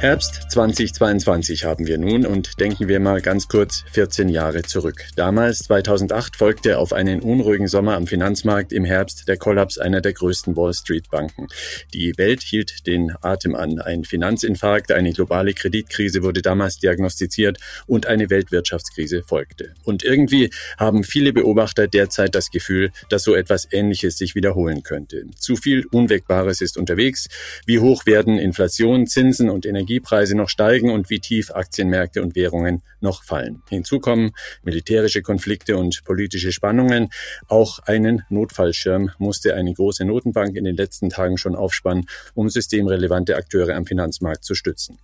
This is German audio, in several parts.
Herbst 2022 haben wir nun und denken wir mal ganz kurz 14 Jahre zurück. Damals, 2008, folgte auf einen unruhigen Sommer am Finanzmarkt im Herbst der Kollaps einer der größten Wall Street Banken. Die Welt hielt den Atem an. Ein Finanzinfarkt, eine globale Kreditkrise wurde damals diagnostiziert und eine Weltwirtschaftskrise folgte. Und irgendwie haben viele Beobachter derzeit das Gefühl, dass so etwas Ähnliches sich wiederholen könnte. Zu viel Unwägbares ist unterwegs. Wie hoch werden Inflation, Zinsen und Energie Energiepreise noch steigen und wie tief Aktienmärkte und Währungen noch fallen. Hinzu kommen militärische Konflikte und politische Spannungen. Auch einen Notfallschirm musste eine große Notenbank in den letzten Tagen schon aufspannen, um systemrelevante Akteure am Finanzmarkt zu stützen.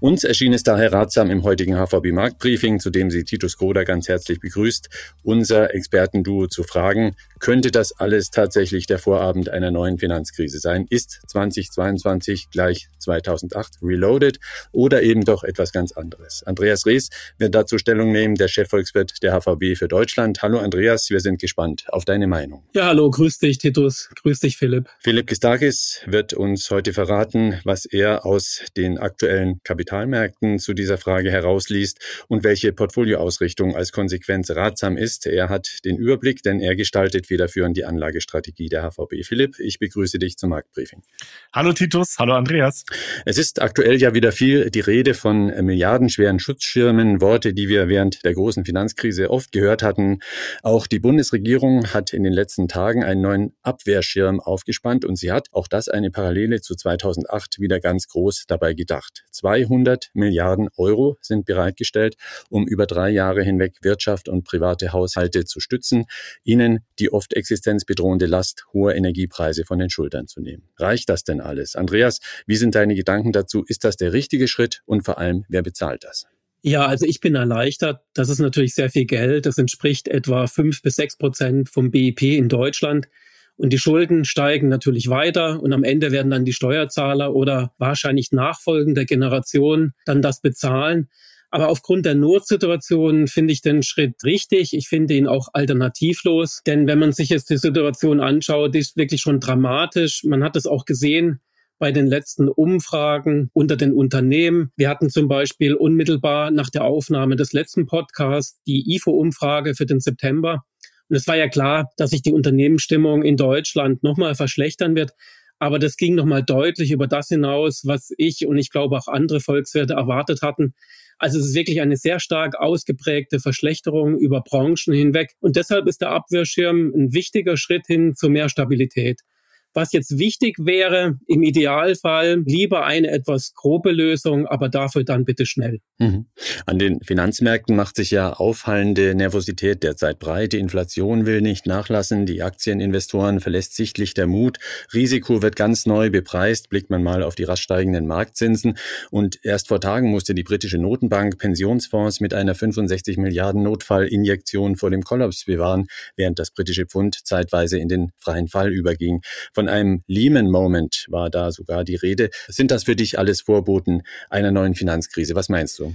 Uns erschien es daher ratsam im heutigen HVB Marktbriefing, zu dem Sie Titus Koda ganz herzlich begrüßt, unser Expertenduo zu fragen, könnte das alles tatsächlich der Vorabend einer neuen Finanzkrise sein? Ist 2022 gleich 2008 Reloaded? Audit oder eben doch etwas ganz anderes. Andreas Rees wird dazu Stellung nehmen, der Chefvolkswirt der HVB für Deutschland. Hallo Andreas, wir sind gespannt auf deine Meinung. Ja, hallo, grüß dich Titus, grüß dich Philipp. Philipp Gistakis wird uns heute verraten, was er aus den aktuellen Kapitalmärkten zu dieser Frage herausliest und welche Portfolioausrichtung als Konsequenz ratsam ist. Er hat den Überblick, denn er gestaltet federführend die Anlagestrategie der HVB. Philipp, ich begrüße dich zum Marktbriefing. Hallo Titus, hallo Andreas. Es ist aktuell ja wieder viel die Rede von milliardenschweren Schutzschirmen, Worte, die wir während der großen Finanzkrise oft gehört hatten. Auch die Bundesregierung hat in den letzten Tagen einen neuen Abwehrschirm aufgespannt und sie hat, auch das eine Parallele zu 2008, wieder ganz groß dabei gedacht. 200 Milliarden Euro sind bereitgestellt, um über drei Jahre hinweg Wirtschaft und private Haushalte zu stützen, ihnen die oft existenzbedrohende Last hoher Energiepreise von den Schultern zu nehmen. Reicht das denn alles? Andreas, wie sind deine Gedanken dazu? Ist das der der richtige Schritt und vor allem, wer bezahlt das? Ja, also ich bin erleichtert. Das ist natürlich sehr viel Geld. Das entspricht etwa fünf bis sechs Prozent vom BIP in Deutschland. Und die Schulden steigen natürlich weiter und am Ende werden dann die Steuerzahler oder wahrscheinlich nachfolgende Generationen dann das bezahlen. Aber aufgrund der Notsituation finde ich den Schritt richtig. Ich finde ihn auch alternativlos. Denn wenn man sich jetzt die Situation anschaut, die ist wirklich schon dramatisch. Man hat es auch gesehen bei den letzten Umfragen unter den Unternehmen. Wir hatten zum Beispiel unmittelbar nach der Aufnahme des letzten Podcasts die IFO-Umfrage für den September. Und es war ja klar, dass sich die Unternehmensstimmung in Deutschland nochmal verschlechtern wird. Aber das ging nochmal deutlich über das hinaus, was ich und ich glaube auch andere Volkswirte erwartet hatten. Also es ist wirklich eine sehr stark ausgeprägte Verschlechterung über Branchen hinweg. Und deshalb ist der Abwehrschirm ein wichtiger Schritt hin zu mehr Stabilität. Was jetzt wichtig wäre, im Idealfall lieber eine etwas grobe Lösung, aber dafür dann bitte schnell. Mhm. An den Finanzmärkten macht sich ja auffallende Nervosität derzeit breit. Die Inflation will nicht nachlassen, die Aktieninvestoren verlässt sichtlich der Mut. Risiko wird ganz neu bepreist, blickt man mal auf die rasch steigenden Marktzinsen. Und erst vor Tagen musste die britische Notenbank Pensionsfonds mit einer 65 Milliarden Notfallinjektion vor dem Kollaps bewahren, während das britische Pfund zeitweise in den freien Fall überging. Von einem Lehman-Moment war da sogar die Rede. Sind das für dich alles Vorboten einer neuen Finanzkrise? Was meinst du?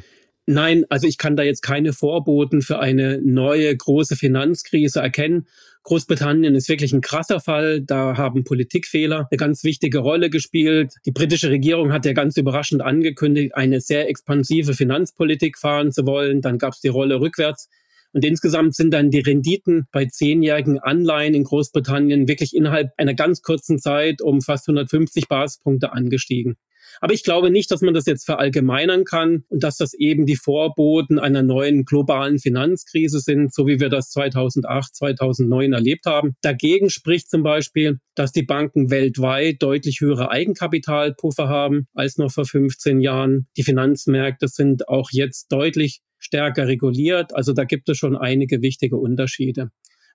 Nein, also ich kann da jetzt keine Vorboten für eine neue große Finanzkrise erkennen. Großbritannien ist wirklich ein krasser Fall. Da haben Politikfehler eine ganz wichtige Rolle gespielt. Die britische Regierung hat ja ganz überraschend angekündigt, eine sehr expansive Finanzpolitik fahren zu wollen. Dann gab es die Rolle rückwärts. Und insgesamt sind dann die Renditen bei zehnjährigen Anleihen in Großbritannien wirklich innerhalb einer ganz kurzen Zeit um fast 150 Basispunkte angestiegen. Aber ich glaube nicht, dass man das jetzt verallgemeinern kann und dass das eben die Vorboten einer neuen globalen Finanzkrise sind, so wie wir das 2008, 2009 erlebt haben. Dagegen spricht zum Beispiel, dass die Banken weltweit deutlich höhere Eigenkapitalpuffer haben als noch vor 15 Jahren. Die Finanzmärkte sind auch jetzt deutlich stärker reguliert. Also da gibt es schon einige wichtige Unterschiede.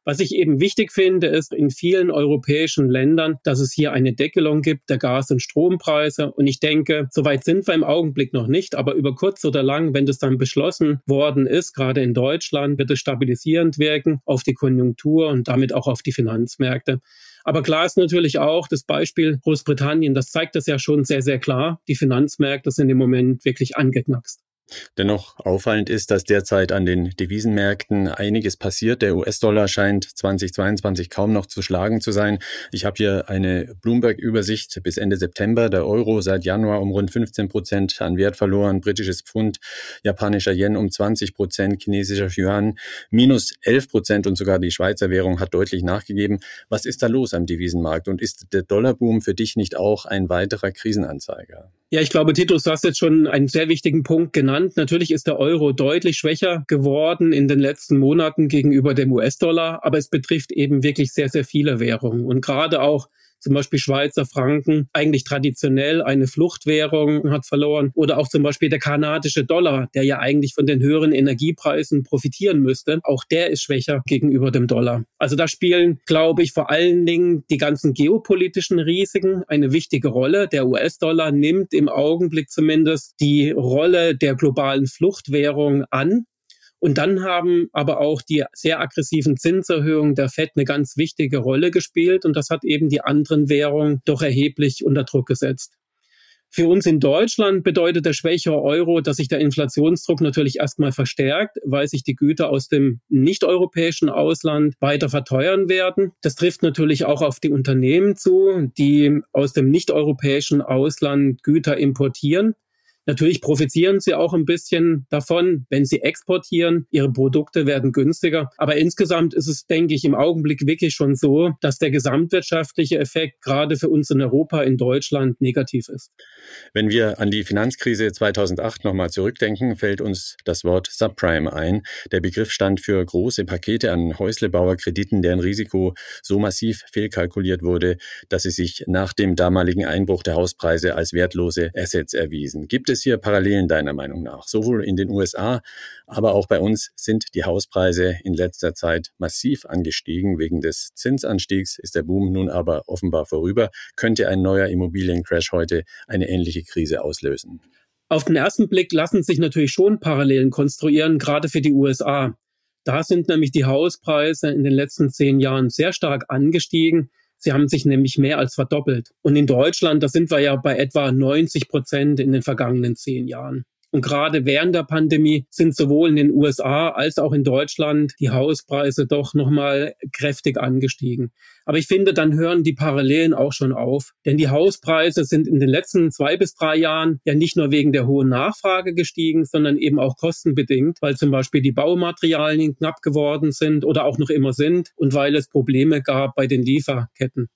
Was ich eben wichtig finde, ist in vielen europäischen Ländern, dass es hier eine Deckelung gibt der Gas- und Strompreise. Und ich denke, soweit sind wir im Augenblick noch nicht, aber über kurz oder lang, wenn das dann beschlossen worden ist, gerade in Deutschland, wird es stabilisierend wirken auf die Konjunktur und damit auch auf die Finanzmärkte. Aber klar ist natürlich auch das Beispiel Großbritannien, das zeigt das ja schon sehr, sehr klar. Die Finanzmärkte sind im Moment wirklich angeknackst. Dennoch auffallend ist, dass derzeit an den Devisenmärkten einiges passiert. Der US-Dollar scheint 2022 kaum noch zu schlagen zu sein. Ich habe hier eine Bloomberg-Übersicht bis Ende September. Der Euro seit Januar um rund 15 Prozent an Wert verloren, britisches Pfund, japanischer Yen um 20 Prozent, chinesischer Yuan minus 11 Prozent und sogar die Schweizer Währung hat deutlich nachgegeben. Was ist da los am Devisenmarkt und ist der Dollarboom für dich nicht auch ein weiterer Krisenanzeiger? Ja, ich glaube, Titus, du hast jetzt schon einen sehr wichtigen Punkt genannt. Natürlich ist der Euro deutlich schwächer geworden in den letzten Monaten gegenüber dem US-Dollar, aber es betrifft eben wirklich sehr, sehr viele Währungen. Und gerade auch zum Beispiel Schweizer Franken, eigentlich traditionell eine Fluchtwährung hat verloren. Oder auch zum Beispiel der kanadische Dollar, der ja eigentlich von den höheren Energiepreisen profitieren müsste. Auch der ist schwächer gegenüber dem Dollar. Also da spielen, glaube ich, vor allen Dingen die ganzen geopolitischen Risiken eine wichtige Rolle. Der US-Dollar nimmt im Augenblick zumindest die Rolle der globalen Fluchtwährung an. Und dann haben aber auch die sehr aggressiven Zinserhöhungen der Fed eine ganz wichtige Rolle gespielt und das hat eben die anderen Währungen doch erheblich unter Druck gesetzt. Für uns in Deutschland bedeutet der schwächere Euro, dass sich der Inflationsdruck natürlich erstmal verstärkt, weil sich die Güter aus dem nicht-europäischen Ausland weiter verteuern werden. Das trifft natürlich auch auf die Unternehmen zu, die aus dem nicht-europäischen Ausland Güter importieren. Natürlich profitieren sie auch ein bisschen davon, wenn sie exportieren. Ihre Produkte werden günstiger. Aber insgesamt ist es, denke ich, im Augenblick wirklich schon so, dass der gesamtwirtschaftliche Effekt gerade für uns in Europa, in Deutschland negativ ist. Wenn wir an die Finanzkrise 2008 nochmal zurückdenken, fällt uns das Wort Subprime ein. Der Begriff stand für große Pakete an Häuslebauerkrediten, deren Risiko so massiv fehlkalkuliert wurde, dass sie sich nach dem damaligen Einbruch der Hauspreise als wertlose Assets erwiesen. Gibt es hier Parallelen deiner Meinung nach? Sowohl in den USA, aber auch bei uns sind die Hauspreise in letzter Zeit massiv angestiegen. Wegen des Zinsanstiegs ist der Boom nun aber offenbar vorüber. Könnte ein neuer Immobiliencrash heute eine ähnliche Krise auslösen? Auf den ersten Blick lassen sich natürlich schon Parallelen konstruieren, gerade für die USA. Da sind nämlich die Hauspreise in den letzten zehn Jahren sehr stark angestiegen. Sie haben sich nämlich mehr als verdoppelt. Und in Deutschland, da sind wir ja bei etwa 90 Prozent in den vergangenen zehn Jahren. Und gerade während der Pandemie sind sowohl in den USA als auch in Deutschland die Hauspreise doch nochmal kräftig angestiegen. Aber ich finde, dann hören die Parallelen auch schon auf. Denn die Hauspreise sind in den letzten zwei bis drei Jahren ja nicht nur wegen der hohen Nachfrage gestiegen, sondern eben auch kostenbedingt, weil zum Beispiel die Baumaterialien knapp geworden sind oder auch noch immer sind und weil es Probleme gab bei den Lieferketten.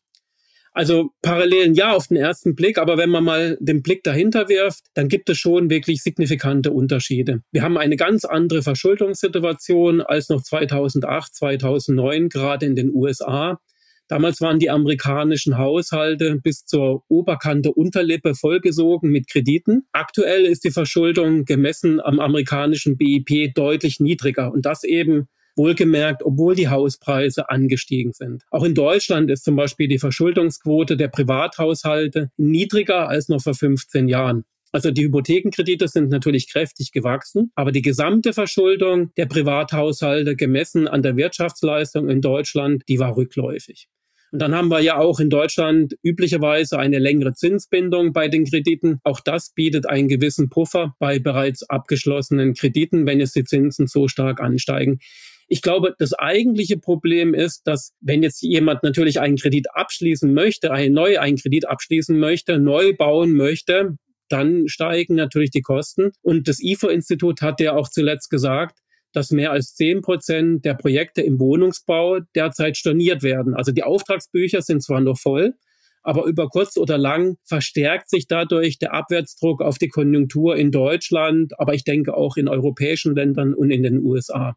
Also Parallelen ja auf den ersten Blick, aber wenn man mal den Blick dahinter wirft, dann gibt es schon wirklich signifikante Unterschiede. Wir haben eine ganz andere Verschuldungssituation als noch 2008, 2009, gerade in den USA. Damals waren die amerikanischen Haushalte bis zur Oberkante Unterlippe vollgesogen mit Krediten. Aktuell ist die Verschuldung gemessen am amerikanischen BIP deutlich niedriger und das eben Wohlgemerkt, obwohl die Hauspreise angestiegen sind. Auch in Deutschland ist zum Beispiel die Verschuldungsquote der Privathaushalte niedriger als noch vor 15 Jahren. Also die Hypothekenkredite sind natürlich kräftig gewachsen, aber die gesamte Verschuldung der Privathaushalte gemessen an der Wirtschaftsleistung in Deutschland, die war rückläufig. Und dann haben wir ja auch in Deutschland üblicherweise eine längere Zinsbindung bei den Krediten. Auch das bietet einen gewissen Puffer bei bereits abgeschlossenen Krediten, wenn es die Zinsen so stark ansteigen. Ich glaube, das eigentliche Problem ist, dass wenn jetzt jemand natürlich einen Kredit abschließen möchte, einen neu einen Kredit abschließen möchte, neu bauen möchte, dann steigen natürlich die Kosten. Und das IFO-Institut hat ja auch zuletzt gesagt, dass mehr als zehn Prozent der Projekte im Wohnungsbau derzeit storniert werden. Also die Auftragsbücher sind zwar noch voll, aber über kurz oder lang verstärkt sich dadurch der Abwärtsdruck auf die Konjunktur in Deutschland, aber ich denke auch in europäischen Ländern und in den USA.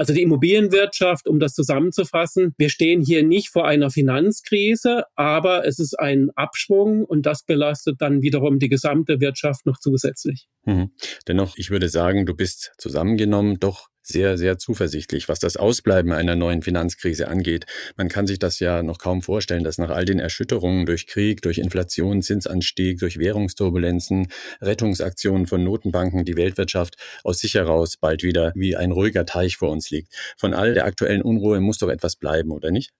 Also die Immobilienwirtschaft, um das zusammenzufassen, wir stehen hier nicht vor einer Finanzkrise, aber es ist ein Abschwung und das belastet dann wiederum die gesamte Wirtschaft noch zusätzlich. Mhm. Dennoch, ich würde sagen, du bist zusammengenommen doch sehr, sehr zuversichtlich, was das Ausbleiben einer neuen Finanzkrise angeht. Man kann sich das ja noch kaum vorstellen, dass nach all den Erschütterungen durch Krieg, durch Inflation, Zinsanstieg, durch Währungsturbulenzen, Rettungsaktionen von Notenbanken die Weltwirtschaft aus sich heraus bald wieder wie ein ruhiger Teich vor uns liegt. Von all der aktuellen Unruhe muss doch etwas bleiben, oder nicht?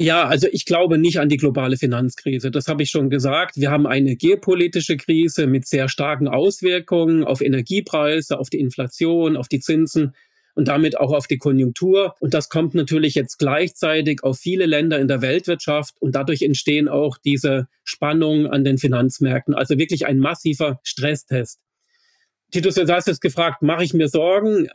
Ja, also ich glaube nicht an die globale Finanzkrise. Das habe ich schon gesagt. Wir haben eine geopolitische Krise mit sehr starken Auswirkungen auf Energiepreise, auf die Inflation, auf die Zinsen und damit auch auf die Konjunktur. Und das kommt natürlich jetzt gleichzeitig auf viele Länder in der Weltwirtschaft und dadurch entstehen auch diese Spannungen an den Finanzmärkten. Also wirklich ein massiver Stresstest. Titus, du hast jetzt gefragt, mache ich mir Sorgen?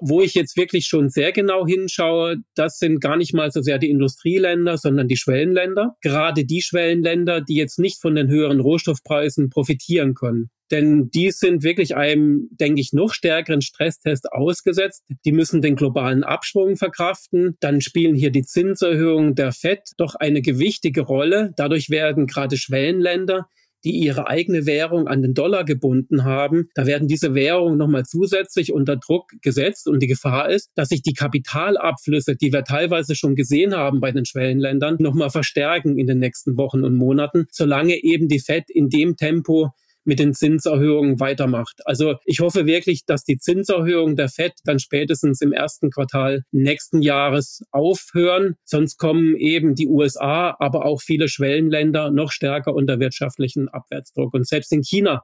Wo ich jetzt wirklich schon sehr genau hinschaue, das sind gar nicht mal so sehr die Industrieländer, sondern die Schwellenländer. Gerade die Schwellenländer, die jetzt nicht von den höheren Rohstoffpreisen profitieren können. Denn die sind wirklich einem, denke ich, noch stärkeren Stresstest ausgesetzt. Die müssen den globalen Abschwung verkraften. Dann spielen hier die Zinserhöhungen der FED doch eine gewichtige Rolle. Dadurch werden gerade Schwellenländer die ihre eigene Währung an den Dollar gebunden haben, da werden diese Währungen nochmal zusätzlich unter Druck gesetzt und die Gefahr ist, dass sich die Kapitalabflüsse, die wir teilweise schon gesehen haben bei den Schwellenländern, nochmal verstärken in den nächsten Wochen und Monaten, solange eben die Fed in dem Tempo mit den Zinserhöhungen weitermacht. Also ich hoffe wirklich, dass die Zinserhöhungen der FED dann spätestens im ersten Quartal nächsten Jahres aufhören. Sonst kommen eben die USA, aber auch viele Schwellenländer noch stärker unter wirtschaftlichen Abwärtsdruck. Und selbst in China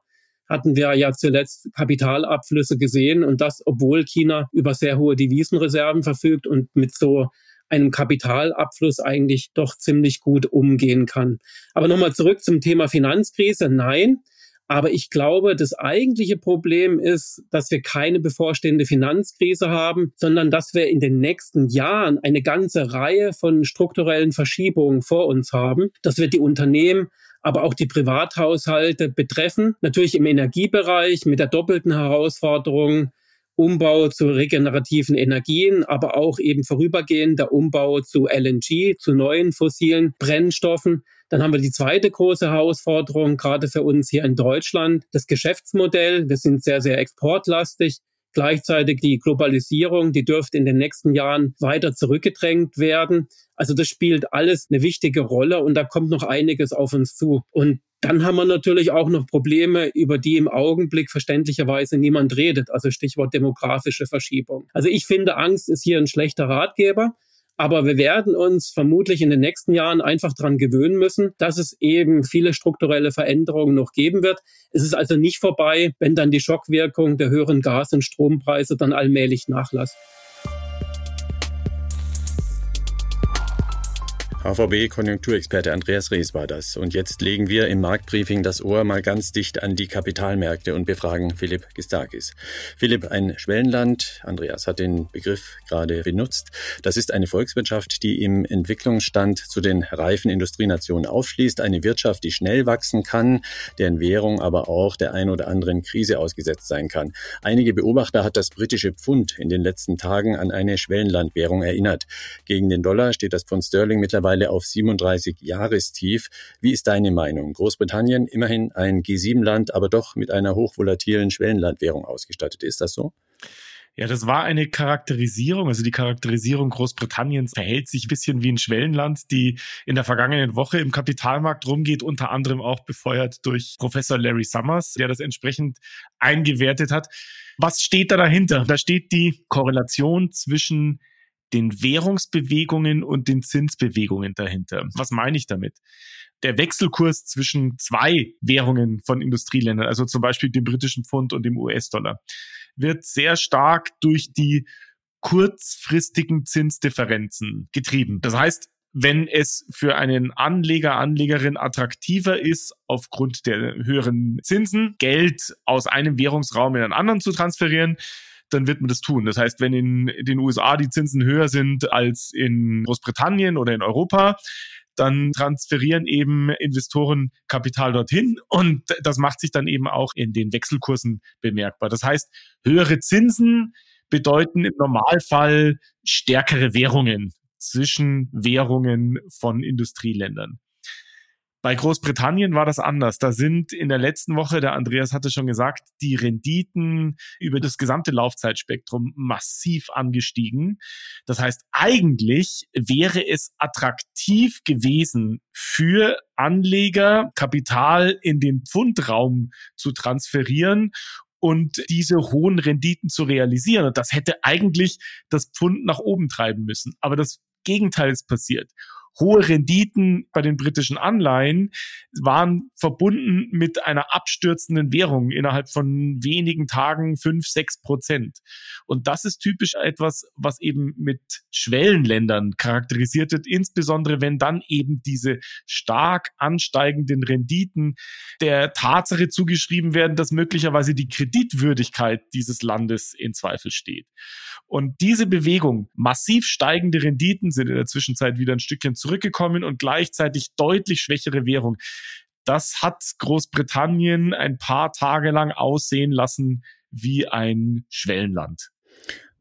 hatten wir ja zuletzt Kapitalabflüsse gesehen und das, obwohl China über sehr hohe Devisenreserven verfügt und mit so einem Kapitalabfluss eigentlich doch ziemlich gut umgehen kann. Aber nochmal zurück zum Thema Finanzkrise. Nein, aber ich glaube, das eigentliche Problem ist, dass wir keine bevorstehende Finanzkrise haben, sondern dass wir in den nächsten Jahren eine ganze Reihe von strukturellen Verschiebungen vor uns haben. Das wird die Unternehmen aber auch die Privathaushalte betreffen. Natürlich im Energiebereich mit der doppelten Herausforderung Umbau zu regenerativen Energien, aber auch eben vorübergehend der Umbau zu LNG, zu neuen fossilen Brennstoffen. Dann haben wir die zweite große Herausforderung, gerade für uns hier in Deutschland, das Geschäftsmodell. Wir sind sehr, sehr exportlastig. Gleichzeitig die Globalisierung, die dürfte in den nächsten Jahren weiter zurückgedrängt werden. Also das spielt alles eine wichtige Rolle und da kommt noch einiges auf uns zu. Und dann haben wir natürlich auch noch Probleme, über die im Augenblick verständlicherweise niemand redet. Also Stichwort demografische Verschiebung. Also ich finde, Angst ist hier ein schlechter Ratgeber. Aber wir werden uns vermutlich in den nächsten Jahren einfach daran gewöhnen müssen, dass es eben viele strukturelle Veränderungen noch geben wird. Es ist also nicht vorbei, wenn dann die Schockwirkung der höheren Gas- und Strompreise dann allmählich nachlässt. HVB-Konjunkturexperte Andreas Rees war das. Und jetzt legen wir im Marktbriefing das Ohr mal ganz dicht an die Kapitalmärkte und befragen Philipp Gistakis. Philipp, ein Schwellenland, Andreas hat den Begriff gerade benutzt. Das ist eine Volkswirtschaft, die im Entwicklungsstand zu den reifen Industrienationen aufschließt. Eine Wirtschaft, die schnell wachsen kann, deren Währung aber auch der ein oder anderen Krise ausgesetzt sein kann. Einige Beobachter hat das britische Pfund in den letzten Tagen an eine Schwellenlandwährung erinnert. Gegen den Dollar steht das Pfund Sterling mittlerweile mittlerweile auf 37 Jahrestief. Wie ist deine Meinung? Großbritannien, immerhin ein G7-Land, aber doch mit einer hochvolatilen Schwellenlandwährung ausgestattet. Ist das so? Ja, das war eine Charakterisierung. Also die Charakterisierung Großbritanniens verhält sich ein bisschen wie ein Schwellenland, die in der vergangenen Woche im Kapitalmarkt rumgeht, unter anderem auch befeuert durch Professor Larry Summers, der das entsprechend eingewertet hat. Was steht da dahinter? Da steht die Korrelation zwischen den Währungsbewegungen und den Zinsbewegungen dahinter. Was meine ich damit? Der Wechselkurs zwischen zwei Währungen von Industrieländern, also zum Beispiel dem britischen Pfund und dem US-Dollar, wird sehr stark durch die kurzfristigen Zinsdifferenzen getrieben. Das heißt, wenn es für einen Anleger, Anlegerin attraktiver ist, aufgrund der höheren Zinsen Geld aus einem Währungsraum in einen anderen zu transferieren, dann wird man das tun. Das heißt, wenn in den USA die Zinsen höher sind als in Großbritannien oder in Europa, dann transferieren eben Investoren Kapital dorthin und das macht sich dann eben auch in den Wechselkursen bemerkbar. Das heißt, höhere Zinsen bedeuten im Normalfall stärkere Währungen zwischen Währungen von Industrieländern. Bei Großbritannien war das anders. Da sind in der letzten Woche, der Andreas hatte schon gesagt, die Renditen über das gesamte Laufzeitspektrum massiv angestiegen. Das heißt, eigentlich wäre es attraktiv gewesen für Anleger, Kapital in den Pfundraum zu transferieren und diese hohen Renditen zu realisieren. Und das hätte eigentlich das Pfund nach oben treiben müssen. Aber das Gegenteil ist passiert hohe Renditen bei den britischen Anleihen waren verbunden mit einer abstürzenden Währung innerhalb von wenigen Tagen fünf, sechs Prozent. Und das ist typisch etwas, was eben mit Schwellenländern charakterisiert wird, insbesondere wenn dann eben diese stark ansteigenden Renditen der Tatsache zugeschrieben werden, dass möglicherweise die Kreditwürdigkeit dieses Landes in Zweifel steht. Und diese Bewegung, massiv steigende Renditen sind in der Zwischenzeit wieder ein Stückchen zurückgekommen und gleichzeitig deutlich schwächere Währung. Das hat Großbritannien ein paar Tage lang aussehen lassen wie ein Schwellenland.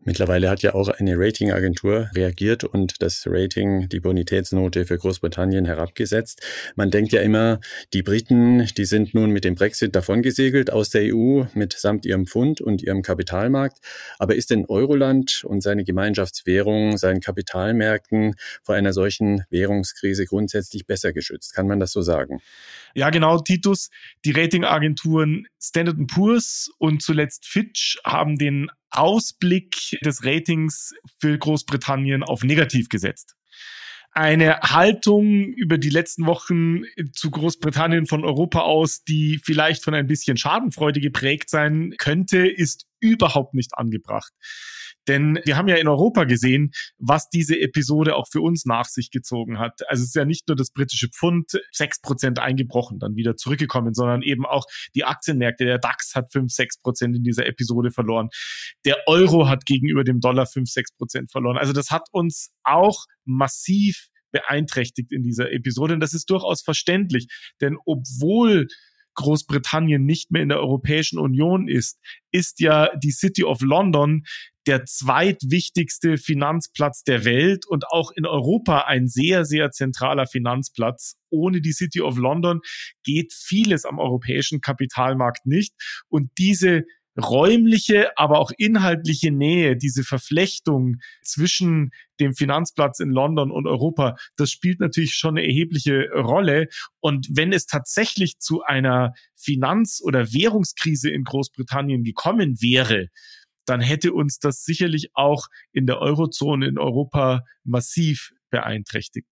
Mittlerweile hat ja auch eine Ratingagentur reagiert und das Rating, die Bonitätsnote für Großbritannien herabgesetzt. Man denkt ja immer, die Briten, die sind nun mit dem Brexit davongesegelt aus der EU mitsamt ihrem Pfund und ihrem Kapitalmarkt. Aber ist denn Euroland und seine Gemeinschaftswährung, seinen Kapitalmärkten vor einer solchen Währungskrise grundsätzlich besser geschützt? Kann man das so sagen? Ja, genau, Titus. Die Ratingagenturen Standard Poor's und zuletzt Fitch haben den Ausblick des Ratings für Großbritannien auf negativ gesetzt. Eine Haltung über die letzten Wochen zu Großbritannien von Europa aus, die vielleicht von ein bisschen Schadenfreude geprägt sein könnte, ist überhaupt nicht angebracht. Denn wir haben ja in Europa gesehen, was diese Episode auch für uns nach sich gezogen hat. Also es ist ja nicht nur das britische Pfund sechs Prozent eingebrochen, dann wieder zurückgekommen, sondern eben auch die Aktienmärkte. Der DAX hat fünf sechs Prozent in dieser Episode verloren. Der Euro hat gegenüber dem Dollar fünf sechs Prozent verloren. Also das hat uns auch massiv beeinträchtigt in dieser Episode. Und das ist durchaus verständlich, denn obwohl Großbritannien nicht mehr in der Europäischen Union ist, ist ja die City of London der zweitwichtigste Finanzplatz der Welt und auch in Europa ein sehr, sehr zentraler Finanzplatz. Ohne die City of London geht vieles am europäischen Kapitalmarkt nicht. Und diese räumliche, aber auch inhaltliche Nähe, diese Verflechtung zwischen dem Finanzplatz in London und Europa, das spielt natürlich schon eine erhebliche Rolle. Und wenn es tatsächlich zu einer Finanz- oder Währungskrise in Großbritannien gekommen wäre, dann hätte uns das sicherlich auch in der Eurozone in Europa massiv beeinträchtigt.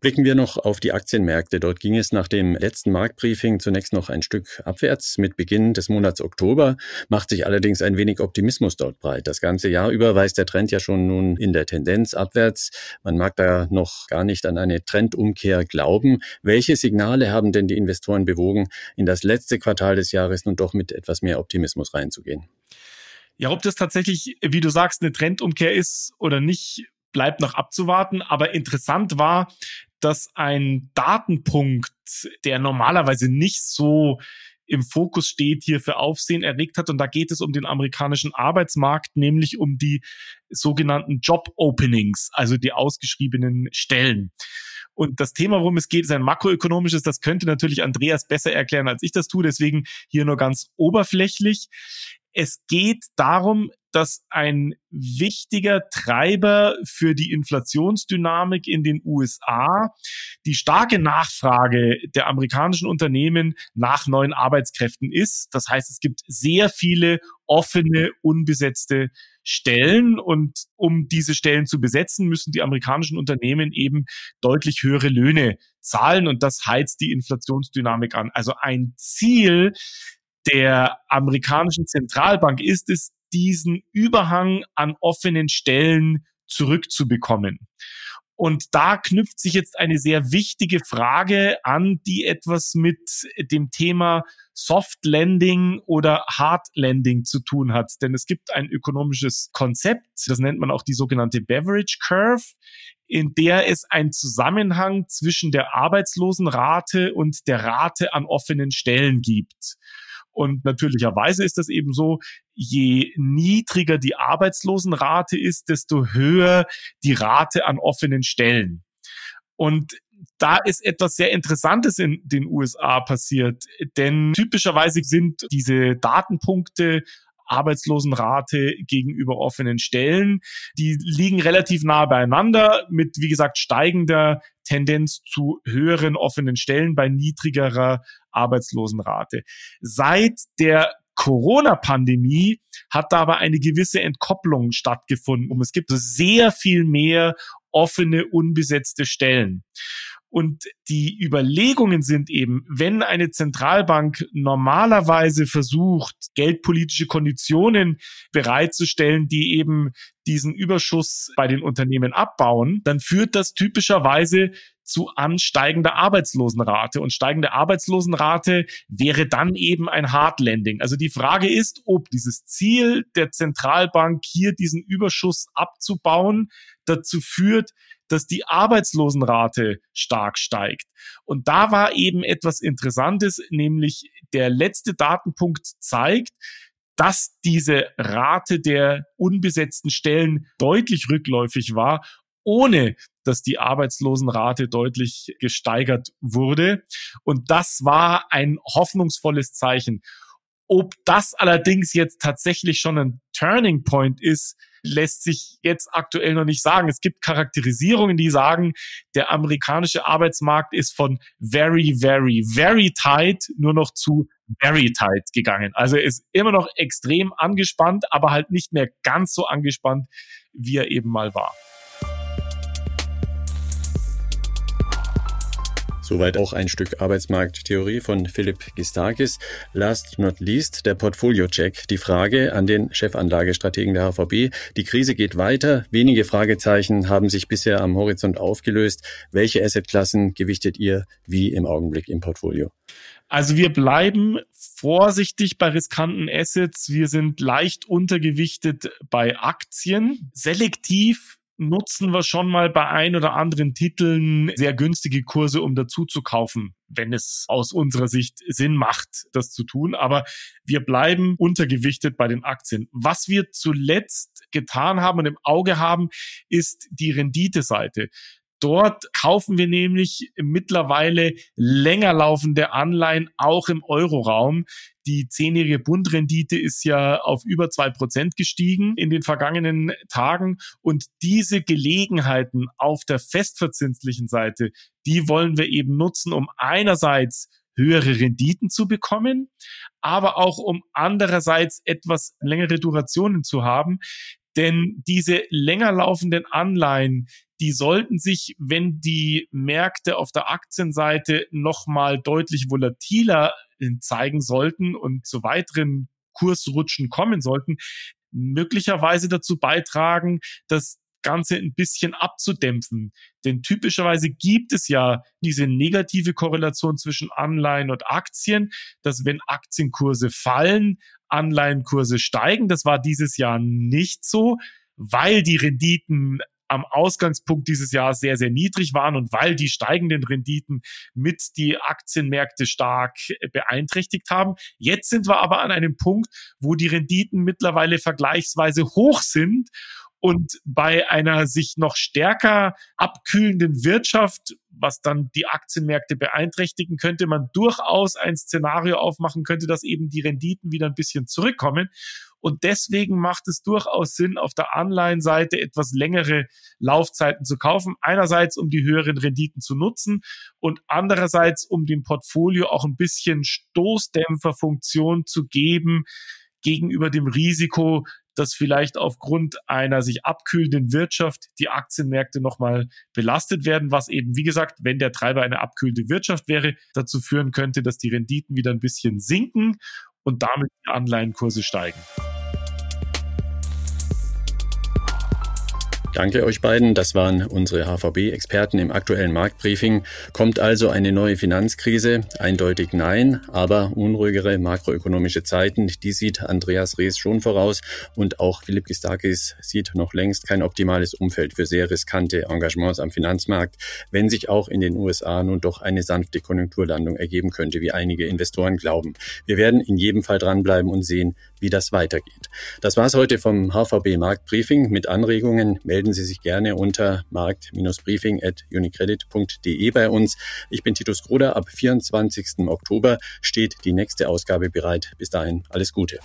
Blicken wir noch auf die Aktienmärkte. Dort ging es nach dem letzten Marktbriefing zunächst noch ein Stück abwärts. Mit Beginn des Monats Oktober macht sich allerdings ein wenig Optimismus dort breit. Das ganze Jahr über weist der Trend ja schon nun in der Tendenz abwärts. Man mag da noch gar nicht an eine Trendumkehr glauben. Welche Signale haben denn die Investoren bewogen, in das letzte Quartal des Jahres nun doch mit etwas mehr Optimismus reinzugehen? Ja, ob das tatsächlich, wie du sagst, eine Trendumkehr ist oder nicht, bleibt noch abzuwarten. Aber interessant war, dass ein Datenpunkt, der normalerweise nicht so im Fokus steht, hier für Aufsehen erregt hat. Und da geht es um den amerikanischen Arbeitsmarkt, nämlich um die sogenannten Job Openings, also die ausgeschriebenen Stellen. Und das Thema, worum es geht, ist ein makroökonomisches. Das könnte natürlich Andreas besser erklären, als ich das tue. Deswegen hier nur ganz oberflächlich. Es geht darum, dass ein wichtiger Treiber für die Inflationsdynamik in den USA die starke Nachfrage der amerikanischen Unternehmen nach neuen Arbeitskräften ist. Das heißt, es gibt sehr viele offene, unbesetzte Stellen und um diese Stellen zu besetzen, müssen die amerikanischen Unternehmen eben deutlich höhere Löhne zahlen und das heizt die Inflationsdynamik an. Also ein Ziel der amerikanischen Zentralbank ist es, diesen Überhang an offenen Stellen zurückzubekommen. Und da knüpft sich jetzt eine sehr wichtige Frage an, die etwas mit dem Thema Soft Landing oder Hard Landing zu tun hat. Denn es gibt ein ökonomisches Konzept, das nennt man auch die sogenannte Beverage Curve, in der es einen Zusammenhang zwischen der Arbeitslosenrate und der Rate an offenen Stellen gibt. Und natürlicherweise ist das eben so, je niedriger die Arbeitslosenrate ist, desto höher die Rate an offenen Stellen. Und da ist etwas sehr Interessantes in den USA passiert, denn typischerweise sind diese Datenpunkte Arbeitslosenrate gegenüber offenen Stellen. Die liegen relativ nah beieinander mit, wie gesagt, steigender Tendenz zu höheren offenen Stellen bei niedrigerer Arbeitslosenrate. Seit der Corona-Pandemie hat da aber eine gewisse Entkopplung stattgefunden. Und es gibt sehr viel mehr offene, unbesetzte Stellen. Und die Überlegungen sind eben, wenn eine Zentralbank normalerweise versucht, geldpolitische Konditionen bereitzustellen, die eben diesen Überschuss bei den Unternehmen abbauen, dann führt das typischerweise zu ansteigender Arbeitslosenrate. Und steigende Arbeitslosenrate wäre dann eben ein Hard Landing. Also die Frage ist, ob dieses Ziel der Zentralbank hier diesen Überschuss abzubauen dazu führt, dass die Arbeitslosenrate stark steigt. Und da war eben etwas Interessantes, nämlich der letzte Datenpunkt zeigt, dass diese Rate der unbesetzten Stellen deutlich rückläufig war, ohne dass die Arbeitslosenrate deutlich gesteigert wurde. Und das war ein hoffnungsvolles Zeichen. Ob das allerdings jetzt tatsächlich schon ein Turning Point ist, lässt sich jetzt aktuell noch nicht sagen. Es gibt Charakterisierungen, die sagen, der amerikanische Arbeitsmarkt ist von very, very, very tight nur noch zu very tight gegangen. Also ist immer noch extrem angespannt, aber halt nicht mehr ganz so angespannt, wie er eben mal war. Soweit auch ein Stück Arbeitsmarkttheorie von Philipp Gistakis. Last not least der Portfolio-Check. Die Frage an den Chefanlagestrategen der HVB. Die Krise geht weiter. Wenige Fragezeichen haben sich bisher am Horizont aufgelöst. Welche Assetklassen gewichtet ihr wie im Augenblick im Portfolio? Also wir bleiben vorsichtig bei riskanten Assets. Wir sind leicht untergewichtet bei Aktien. Selektiv nutzen wir schon mal bei ein oder anderen Titeln sehr günstige Kurse, um dazu zu kaufen, wenn es aus unserer Sicht Sinn macht, das zu tun. Aber wir bleiben untergewichtet bei den Aktien. Was wir zuletzt getan haben und im Auge haben, ist die Renditeseite. Dort kaufen wir nämlich mittlerweile länger laufende Anleihen auch im Euroraum. Die zehnjährige Bundrendite ist ja auf über zwei Prozent gestiegen in den vergangenen Tagen. Und diese Gelegenheiten auf der festverzinslichen Seite, die wollen wir eben nutzen, um einerseits höhere Renditen zu bekommen, aber auch um andererseits etwas längere Durationen zu haben. Denn diese länger laufenden Anleihen, die sollten sich, wenn die Märkte auf der Aktienseite nochmal deutlich volatiler äh, zeigen sollten und zu weiteren Kursrutschen kommen sollten, möglicherweise dazu beitragen, das Ganze ein bisschen abzudämpfen. Denn typischerweise gibt es ja diese negative Korrelation zwischen Anleihen und Aktien, dass wenn Aktienkurse fallen, Anleihenkurse steigen. Das war dieses Jahr nicht so, weil die Renditen am Ausgangspunkt dieses Jahres sehr, sehr niedrig waren und weil die steigenden Renditen mit die Aktienmärkte stark beeinträchtigt haben. Jetzt sind wir aber an einem Punkt, wo die Renditen mittlerweile vergleichsweise hoch sind und bei einer sich noch stärker abkühlenden Wirtschaft, was dann die Aktienmärkte beeinträchtigen, könnte man durchaus ein Szenario aufmachen könnte, dass eben die Renditen wieder ein bisschen zurückkommen. Und deswegen macht es durchaus Sinn, auf der Anleihenseite etwas längere Laufzeiten zu kaufen. Einerseits, um die höheren Renditen zu nutzen und andererseits, um dem Portfolio auch ein bisschen Stoßdämpferfunktion zu geben gegenüber dem Risiko, dass vielleicht aufgrund einer sich abkühlenden Wirtschaft die Aktienmärkte nochmal belastet werden, was eben, wie gesagt, wenn der Treiber eine abkühlende Wirtschaft wäre, dazu führen könnte, dass die Renditen wieder ein bisschen sinken und damit die Anleihenkurse steigen. Danke euch beiden. Das waren unsere HVB-Experten im aktuellen Marktbriefing. Kommt also eine neue Finanzkrise? Eindeutig nein, aber unruhigere makroökonomische Zeiten, die sieht Andreas Rees schon voraus und auch Philipp Gistakis sieht noch längst kein optimales Umfeld für sehr riskante Engagements am Finanzmarkt, wenn sich auch in den USA nun doch eine sanfte Konjunkturlandung ergeben könnte, wie einige Investoren glauben. Wir werden in jedem Fall dranbleiben und sehen, wie das weitergeht. Das war's heute vom HVB Marktbriefing. Mit Anregungen melden Sie sich gerne unter markt-briefing.unicredit.de bei uns. Ich bin Titus Gruder. Ab 24. Oktober steht die nächste Ausgabe bereit. Bis dahin alles Gute.